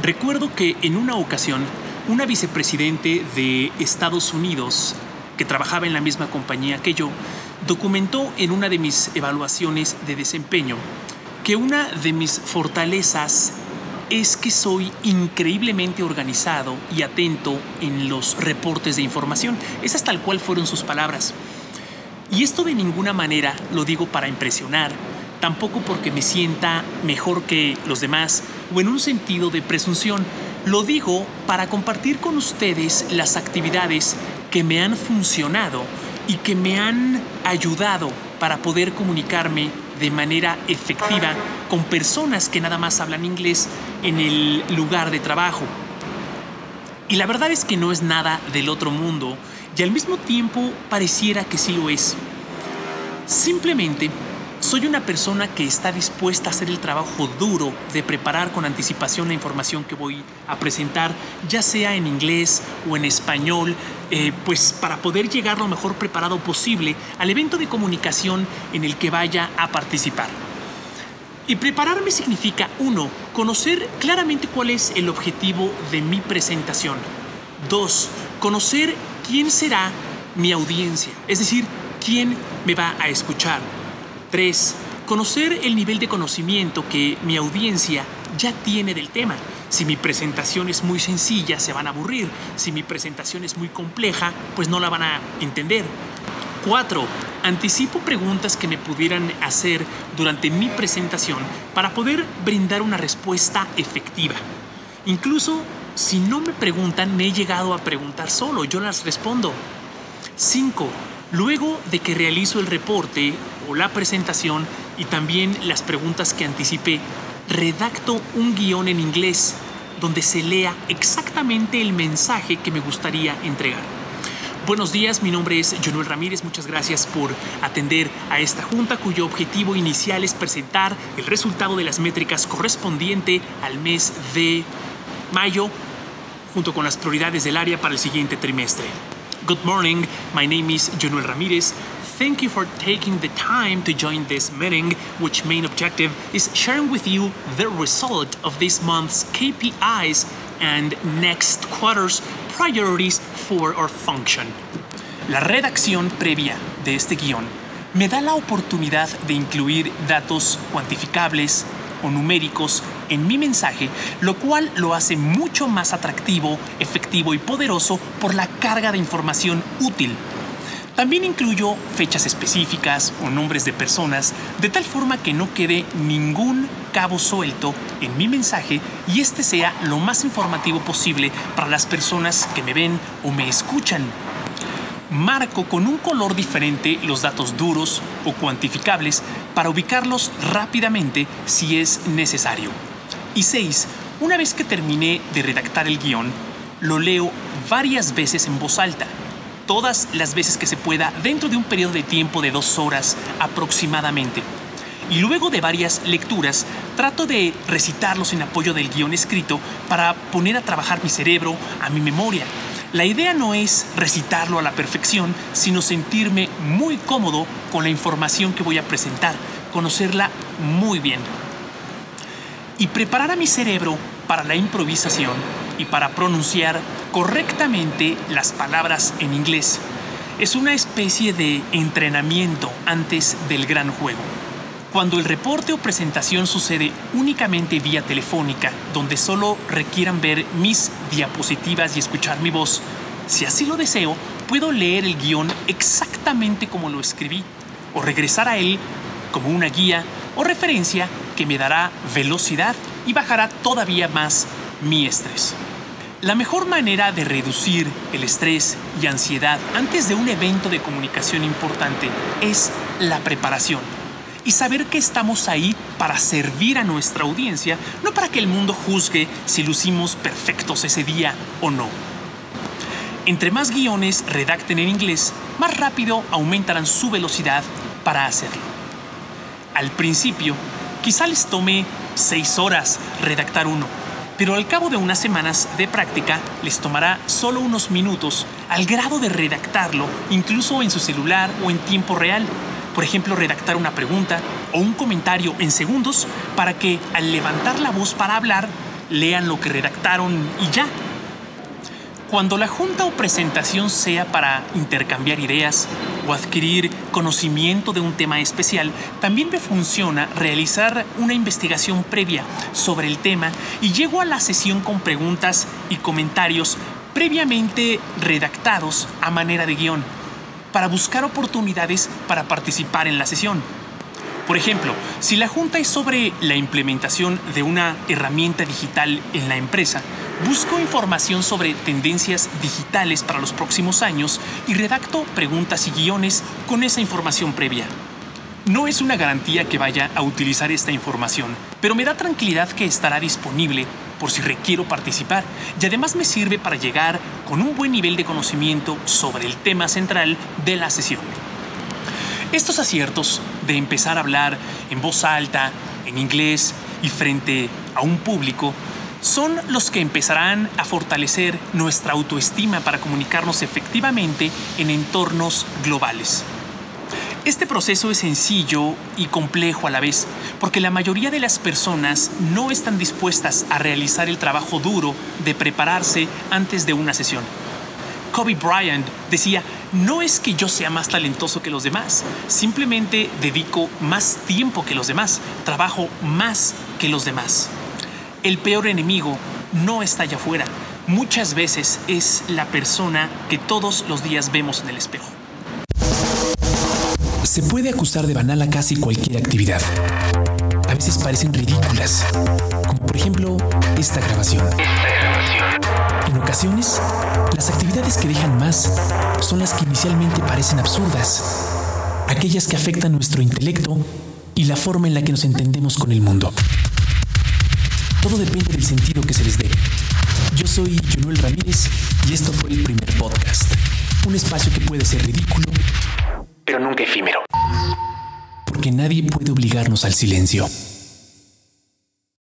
Recuerdo que en una ocasión, una vicepresidente de Estados Unidos, que trabajaba en la misma compañía que yo, documentó en una de mis evaluaciones de desempeño que una de mis fortalezas es que soy increíblemente organizado y atento en los reportes de información. Esas tal cual fueron sus palabras. Y esto de ninguna manera lo digo para impresionar, tampoco porque me sienta mejor que los demás o en un sentido de presunción. Lo digo para compartir con ustedes las actividades que me han funcionado y que me han ayudado para poder comunicarme de manera efectiva con personas que nada más hablan inglés en el lugar de trabajo. Y la verdad es que no es nada del otro mundo y al mismo tiempo pareciera que sí lo es. Simplemente soy una persona que está dispuesta a hacer el trabajo duro de preparar con anticipación la información que voy a presentar, ya sea en inglés o en español, eh, pues para poder llegar lo mejor preparado posible al evento de comunicación en el que vaya a participar. Y prepararme significa, uno, conocer claramente cuál es el objetivo de mi presentación. Dos, conocer quién será mi audiencia, es decir, quién me va a escuchar. 3. Conocer el nivel de conocimiento que mi audiencia ya tiene del tema. Si mi presentación es muy sencilla, se van a aburrir. Si mi presentación es muy compleja, pues no la van a entender. 4. Anticipo preguntas que me pudieran hacer durante mi presentación para poder brindar una respuesta efectiva. Incluso si no me preguntan, me he llegado a preguntar solo, yo las respondo. 5. Luego de que realizo el reporte o la presentación y también las preguntas que anticipé, redacto un guion en inglés donde se lea exactamente el mensaje que me gustaría entregar. Buenos días, mi nombre es Jonuel Ramírez, muchas gracias por atender a esta junta cuyo objetivo inicial es presentar el resultado de las métricas correspondiente al mes de mayo junto con las prioridades del área para el siguiente trimestre. Good morning, my name is Jonuel Ramirez. Thank you for taking the time to join this meeting, which main objective is sharing with you the result of this month's KPIs and next quarter's priorities for our function. La redacción previa de este guion me da la oportunidad de incluir datos cuantificables o numéricos en mi mensaje, lo cual lo hace mucho más atractivo, efectivo y poderoso por la carga de información útil. También incluyo fechas específicas o nombres de personas, de tal forma que no quede ningún cabo suelto en mi mensaje y este sea lo más informativo posible para las personas que me ven o me escuchan. Marco con un color diferente los datos duros o cuantificables para ubicarlos rápidamente si es necesario. Y 6. Una vez que terminé de redactar el guion, lo leo varias veces en voz alta, todas las veces que se pueda dentro de un periodo de tiempo de dos horas aproximadamente. Y luego de varias lecturas, trato de recitarlos en apoyo del guion escrito para poner a trabajar mi cerebro, a mi memoria. La idea no es recitarlo a la perfección, sino sentirme muy cómodo con la información que voy a presentar, conocerla muy bien y preparar a mi cerebro para la improvisación y para pronunciar correctamente las palabras en inglés. Es una especie de entrenamiento antes del gran juego. Cuando el reporte o presentación sucede únicamente vía telefónica, donde solo requieran ver mis diapositivas y escuchar mi voz, si así lo deseo, puedo leer el guion exactamente como lo escribí o regresar a él como una guía o referencia que me dará velocidad y bajará todavía más mi estrés. La mejor manera de reducir el estrés y ansiedad antes de un evento de comunicación importante es la preparación y saber que estamos ahí para servir a nuestra audiencia, no para que el mundo juzgue si lucimos perfectos ese día o no. Entre más guiones redacten en inglés, más rápido aumentarán su velocidad para hacerlo. Al principio, quizá les tome seis horas redactar uno, pero al cabo de unas semanas de práctica les tomará solo unos minutos al grado de redactarlo, incluso en su celular o en tiempo real. Por ejemplo, redactar una pregunta o un comentario en segundos para que al levantar la voz para hablar, lean lo que redactaron y ya. Cuando la junta o presentación sea para intercambiar ideas o adquirir conocimiento de un tema especial, también me funciona realizar una investigación previa sobre el tema y llego a la sesión con preguntas y comentarios previamente redactados a manera de guion para buscar oportunidades para participar en la sesión. Por ejemplo, si la junta es sobre la implementación de una herramienta digital en la empresa, busco información sobre tendencias digitales para los próximos años y redacto preguntas y guiones con esa información previa. No es una garantía que vaya a utilizar esta información, pero me da tranquilidad que estará disponible por si requiero participar y además me sirve para llegar con un buen nivel de conocimiento sobre el tema central de la sesión. Estos aciertos de empezar a hablar en voz alta, en inglés y frente a un público son los que empezarán a fortalecer nuestra autoestima para comunicarnos efectivamente en entornos globales. Este proceso es sencillo y complejo a la vez, porque la mayoría de las personas no están dispuestas a realizar el trabajo duro de prepararse antes de una sesión. Kobe Bryant decía, no es que yo sea más talentoso que los demás, simplemente dedico más tiempo que los demás, trabajo más que los demás. El peor enemigo no está allá afuera, muchas veces es la persona que todos los días vemos en el espejo. Se puede acusar de banal a casi cualquier actividad. A veces parecen ridículas, como por ejemplo esta grabación. En ocasiones, las actividades que dejan más son las que inicialmente parecen absurdas, aquellas que afectan nuestro intelecto y la forma en la que nos entendemos con el mundo. Todo depende del sentido que se les dé. Yo soy Jonuel Ramírez y esto fue el primer podcast. Un espacio que puede ser ridículo, pero nunca efímero. Porque nadie puede obligarnos al silencio.